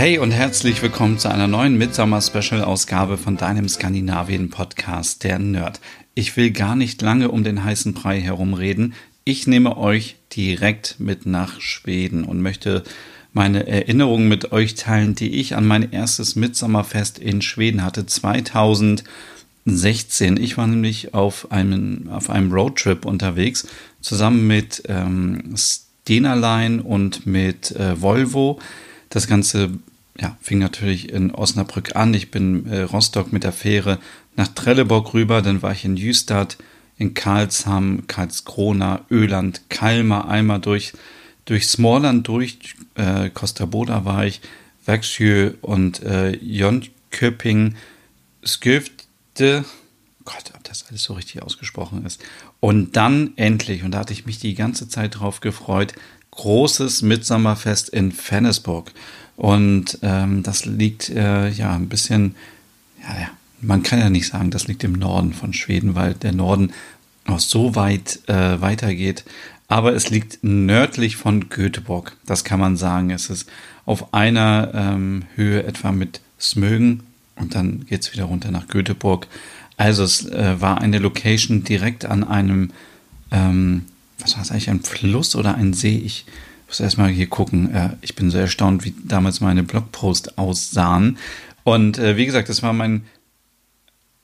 Hey und herzlich willkommen zu einer neuen Midsommer-Special-Ausgabe von deinem Skandinavien-Podcast, der Nerd. Ich will gar nicht lange um den heißen Brei herumreden. Ich nehme euch direkt mit nach Schweden und möchte meine Erinnerungen mit euch teilen, die ich an mein erstes Midsommerfest in Schweden hatte, 2016. Ich war nämlich auf einem, auf einem Roadtrip unterwegs, zusammen mit ähm, Stena und mit äh, Volvo. Das Ganze ja, fing natürlich in Osnabrück an. Ich bin äh, Rostock mit der Fähre nach Trelleborg rüber, dann war ich in Jüstad, in Karlsham, Karlskrona, Öland, Kalmar, einmal durch, durch Smorland durch, äh, Costa Boda war ich, Växjö und äh, Jönköping, Skövde, Gott, ob das alles so richtig ausgesprochen ist. Und dann endlich, und da hatte ich mich die ganze Zeit drauf gefreut, großes Mitsommerfest in Fennesburg. Und ähm, das liegt äh, ja ein bisschen, ja, ja, man kann ja nicht sagen, das liegt im Norden von Schweden, weil der Norden noch so weit äh, weitergeht. Aber es liegt nördlich von Göteborg, das kann man sagen. Es ist auf einer ähm, Höhe etwa mit Smögen und dann geht es wieder runter nach Göteborg. Also es äh, war eine Location direkt an einem, ähm, was war es eigentlich, ein Fluss oder ein See? Ich muss erstmal hier gucken. Äh, ich bin so erstaunt, wie damals meine Blogposts aussahen. Und äh, wie gesagt, das war mein,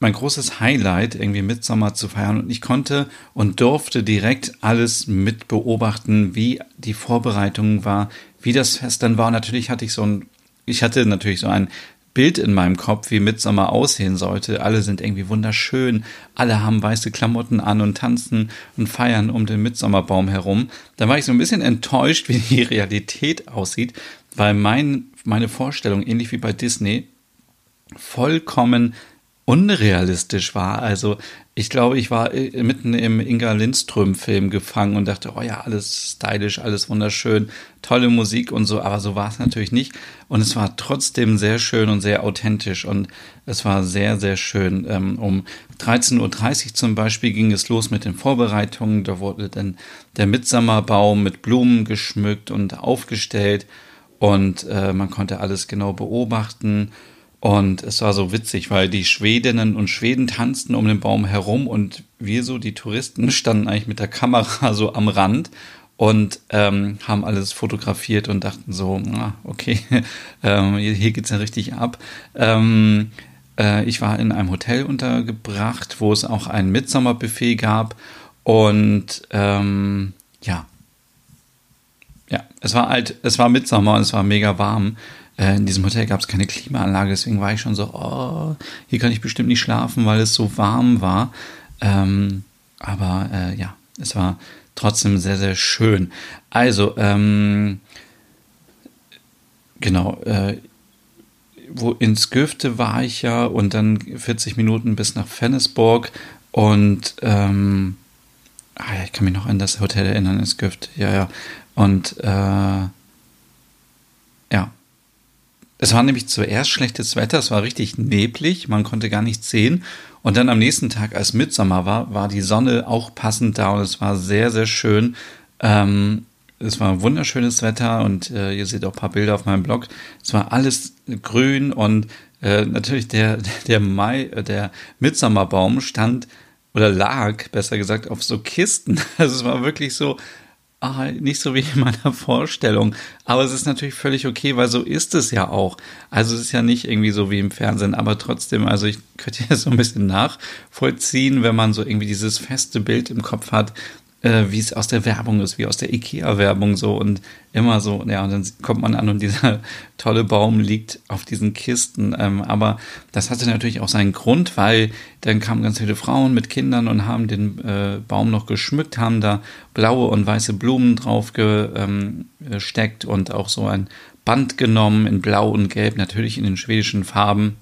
mein großes Highlight, irgendwie Mitsommer zu feiern. Und ich konnte und durfte direkt alles mit beobachten, wie die Vorbereitung war, wie das Fest dann war. Und natürlich hatte ich so ein, ich hatte natürlich so ein Bild in meinem Kopf, wie Mitsommer aussehen sollte. Alle sind irgendwie wunderschön, alle haben weiße Klamotten an und tanzen und feiern um den Mitsommerbaum herum. Da war ich so ein bisschen enttäuscht, wie die Realität aussieht, weil mein, meine Vorstellung, ähnlich wie bei Disney, vollkommen unrealistisch war. Also ich glaube, ich war äh, mitten im Inga Lindström-Film gefangen und dachte, oh ja, alles stylisch, alles wunderschön, tolle Musik und so, aber so war es natürlich nicht. Und es war trotzdem sehr schön und sehr authentisch und es war sehr, sehr schön. Ähm, um 13.30 Uhr zum Beispiel ging es los mit den Vorbereitungen. Da wurde dann der Mitsommerbaum mit Blumen geschmückt und aufgestellt und äh, man konnte alles genau beobachten. Und es war so witzig, weil die Schwedinnen und Schweden tanzten um den Baum herum und wir so, die Touristen, standen eigentlich mit der Kamera so am Rand und ähm, haben alles fotografiert und dachten so, ah, okay, ähm, hier, hier geht's ja richtig ab. Ähm, äh, ich war in einem Hotel untergebracht, wo es auch ein Mitsommerbuffet gab und ähm, ja, ja, es war halt, es war Mitsommer und es war mega warm. Äh, in diesem Hotel gab es keine Klimaanlage, deswegen war ich schon so, oh, hier kann ich bestimmt nicht schlafen, weil es so warm war. Ähm, aber äh, ja, es war trotzdem sehr, sehr schön. Also, ähm, genau, äh, wo in Skövde war ich ja und dann 40 Minuten bis nach Fennesborg und ähm, ah, ich kann mich noch an das Hotel erinnern in Skövde, ja, ja. Und äh, ja, es war nämlich zuerst schlechtes Wetter, es war richtig neblig, man konnte gar nichts sehen. Und dann am nächsten Tag, als Mitsommer war, war die Sonne auch passend da und es war sehr, sehr schön. Ähm, es war wunderschönes Wetter und äh, ihr seht auch ein paar Bilder auf meinem Blog. Es war alles grün und äh, natürlich der, der Mai, äh, der Mitsommerbaum stand oder lag, besser gesagt, auf so Kisten. Also es war wirklich so, ah, nicht so wie in meiner Vorstellung. Aber es ist natürlich völlig okay, weil so ist es ja auch. Also es ist ja nicht irgendwie so wie im Fernsehen, aber trotzdem, also ich könnte ja so ein bisschen nachvollziehen, wenn man so irgendwie dieses feste Bild im Kopf hat, äh, wie es aus der Werbung ist, wie aus der IKEA-Werbung so und immer so, ja, und dann kommt man an und dieser tolle Baum liegt auf diesen Kisten. Ähm, aber das hatte natürlich auch seinen Grund, weil dann kamen ganz viele Frauen mit Kindern und haben den äh, Baum noch geschmückt, haben da blaue und weiße Blumen drauf gesteckt ähm, und auch so ein Band genommen in Blau und Gelb, natürlich in den schwedischen Farben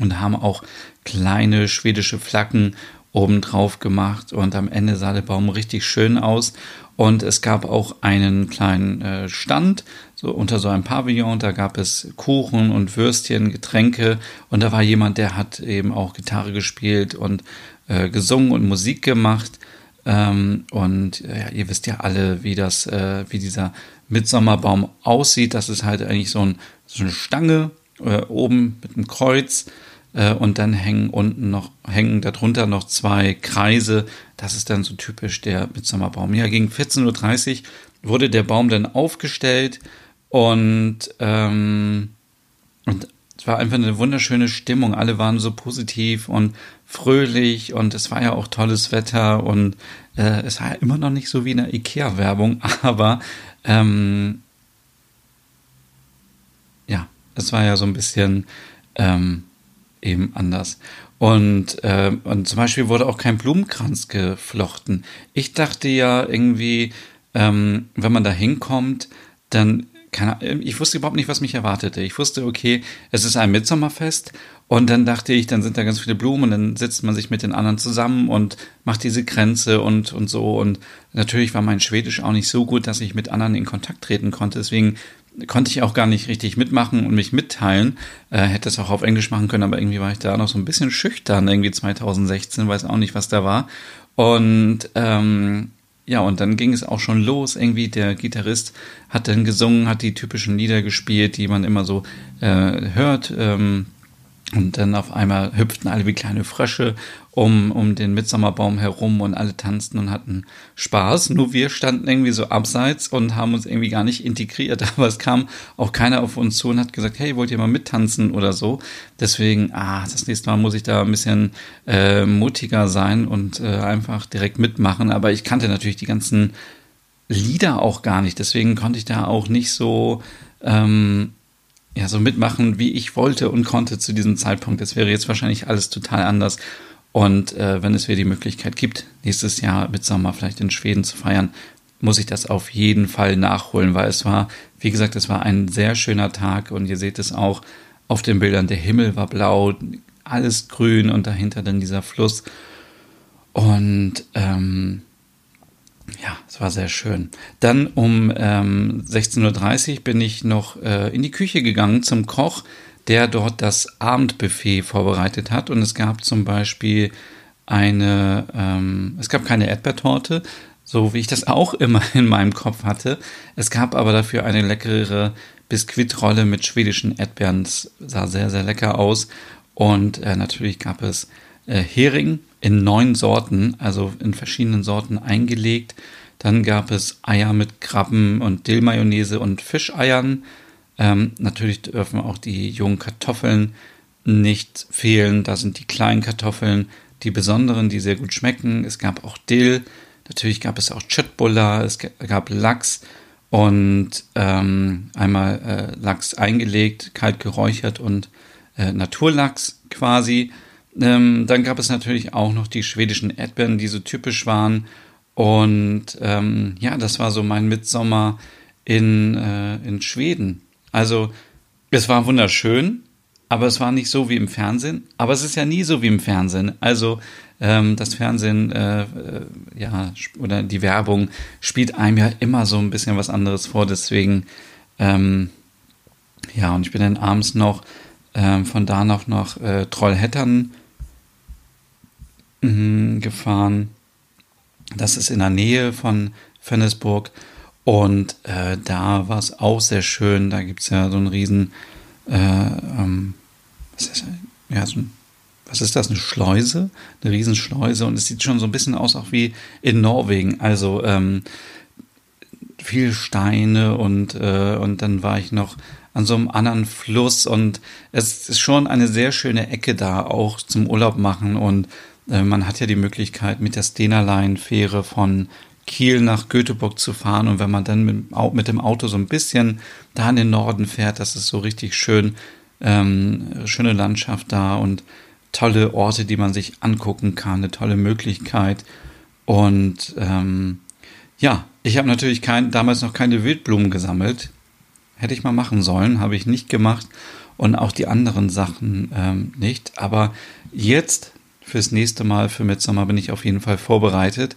und haben auch kleine schwedische Flaggen obendrauf gemacht und am Ende sah der Baum richtig schön aus. Und es gab auch einen kleinen äh, Stand, so unter so einem Pavillon, da gab es Kuchen und Würstchen, Getränke und da war jemand, der hat eben auch Gitarre gespielt und äh, gesungen und Musik gemacht. Ähm, und ja, ihr wisst ja alle, wie das, äh, wie dieser Mitsommerbaum aussieht. Das ist halt eigentlich so, ein, so eine Stange äh, oben mit einem Kreuz äh, und dann hängen unten noch, hängen darunter noch zwei Kreise. Das ist dann so typisch der Mitsommerbaum. Ja, gegen 14.30 Uhr wurde der Baum dann aufgestellt und, ähm, und es war einfach eine wunderschöne Stimmung. Alle waren so positiv und fröhlich und es war ja auch tolles Wetter und äh, es war ja immer noch nicht so wie in der IKEA-Werbung, aber ähm, ja, es war ja so ein bisschen ähm, eben anders. Und, äh, und zum Beispiel wurde auch kein Blumenkranz geflochten. Ich dachte ja irgendwie, ähm, wenn man da hinkommt, dann keine, ich wusste überhaupt nicht, was mich erwartete. Ich wusste, okay, es ist ein Mitsommerfest und dann dachte ich, dann sind da ganz viele Blumen und dann sitzt man sich mit den anderen zusammen und macht diese Grenze und, und so. Und natürlich war mein Schwedisch auch nicht so gut, dass ich mit anderen in Kontakt treten konnte. Deswegen konnte ich auch gar nicht richtig mitmachen und mich mitteilen. Äh, hätte es auch auf Englisch machen können, aber irgendwie war ich da noch so ein bisschen schüchtern, irgendwie 2016, weiß auch nicht, was da war. Und ähm, ja, und dann ging es auch schon los. Irgendwie der Gitarrist hat dann gesungen, hat die typischen Lieder gespielt, die man immer so äh, hört. Ähm, und dann auf einmal hüpften alle wie kleine Frösche um, um den Mitsommerbaum herum und alle tanzten und hatten Spaß. Nur wir standen irgendwie so abseits und haben uns irgendwie gar nicht integriert. Aber es kam auch keiner auf uns zu und hat gesagt, hey, wollt ihr mal mittanzen oder so. Deswegen, ah, das nächste Mal muss ich da ein bisschen äh, mutiger sein und äh, einfach direkt mitmachen. Aber ich kannte natürlich die ganzen Lieder auch gar nicht. Deswegen konnte ich da auch nicht so ähm, ja, so mitmachen, wie ich wollte und konnte zu diesem Zeitpunkt. Das wäre jetzt wahrscheinlich alles total anders. Und äh, wenn es wieder die Möglichkeit gibt, nächstes Jahr mit Sommer vielleicht in Schweden zu feiern, muss ich das auf jeden Fall nachholen, weil es war, wie gesagt, es war ein sehr schöner Tag und ihr seht es auch auf den Bildern. Der Himmel war blau, alles grün und dahinter dann dieser Fluss. Und ähm, ja, es war sehr schön. Dann um ähm, 16.30 Uhr bin ich noch äh, in die Küche gegangen zum Koch, der dort das Abendbuffet vorbereitet hat. Und es gab zum Beispiel eine, ähm, es gab keine Erdbeertorte, so wie ich das auch immer in meinem Kopf hatte. Es gab aber dafür eine leckere Biskuitrolle mit schwedischen Erdbeeren. Das sah sehr, sehr lecker aus. Und äh, natürlich gab es äh, Hering in neun Sorten, also in verschiedenen Sorten eingelegt. Dann gab es Eier mit Krabben und Dillmayonnaise und Fischeiern. Ähm, natürlich dürfen auch die jungen Kartoffeln nicht fehlen. Da sind die kleinen Kartoffeln, die besonderen, die sehr gut schmecken. Es gab auch Dill. Natürlich gab es auch Chötbulla, es gab Lachs und ähm, einmal äh, Lachs eingelegt, kalt geräuchert und äh, Naturlachs quasi. Ähm, dann gab es natürlich auch noch die schwedischen Erdbeeren, die so typisch waren. Und ähm, ja, das war so mein Mitsommer in, äh, in Schweden. Also es war wunderschön, aber es war nicht so wie im Fernsehen. Aber es ist ja nie so wie im Fernsehen. Also ähm, das Fernsehen, äh, äh, ja, oder die Werbung spielt einem ja immer so ein bisschen was anderes vor. Deswegen, ähm, ja, und ich bin dann abends noch ähm, von da noch nach äh, Mhm, gefahren. Das ist in der Nähe von Fennesburg. Und äh, da war es auch sehr schön. Da gibt es ja so einen riesen, äh, ähm, was ist, ja, so ein, was ist das, eine Schleuse? Eine Riesenschleuse. Und es sieht schon so ein bisschen aus, auch wie in Norwegen. Also ähm, viel Steine und, äh, und dann war ich noch an so einem anderen Fluss und es ist schon eine sehr schöne Ecke da, auch zum Urlaub machen und man hat ja die Möglichkeit, mit der Stena Line Fähre von Kiel nach Göteborg zu fahren. Und wenn man dann mit, mit, dem Auto so ein bisschen da in den Norden fährt, das ist so richtig schön, ähm, schöne Landschaft da und tolle Orte, die man sich angucken kann, eine tolle Möglichkeit. Und ähm, ja, ich habe natürlich kein, damals noch keine Wildblumen gesammelt. Hätte ich mal machen sollen, habe ich nicht gemacht. und auch die anderen Sachen ähm, nicht. Aber jetzt fürs nächste Mal für Midsommer bin ich auf jeden Fall vorbereitet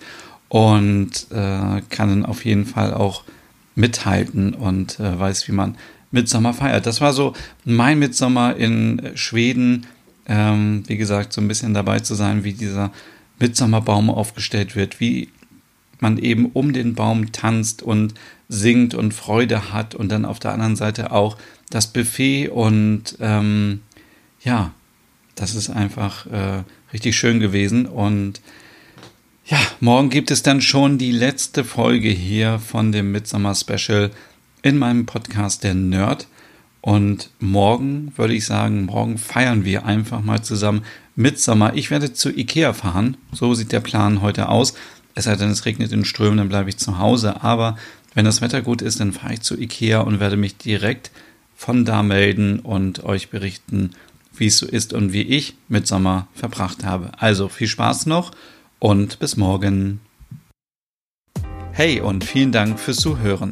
und äh, kann auf jeden Fall auch mithalten und äh, weiß, wie man Midsommer feiert. Das war so mein Midsommer in Schweden. Ähm, wie gesagt, so ein bisschen dabei zu sein, wie dieser Midsommerbaum aufgestellt wird, wie man eben um den Baum tanzt und singt und Freude hat und dann auf der anderen Seite auch das Buffet und ähm, ja, das ist einfach äh, richtig schön gewesen und ja, morgen gibt es dann schon die letzte Folge hier von dem Midsummer Special in meinem Podcast Der Nerd. Und morgen würde ich sagen, morgen feiern wir einfach mal zusammen Midsommer. Ich werde zu Ikea fahren. So sieht der Plan heute aus. Es sei denn, es regnet in Strömen, dann bleibe ich zu Hause. Aber wenn das Wetter gut ist, dann fahre ich zu Ikea und werde mich direkt von da melden und euch berichten, wie es so ist und wie ich Midsommer verbracht habe. Also viel Spaß noch und bis morgen. Hey und vielen Dank fürs Zuhören.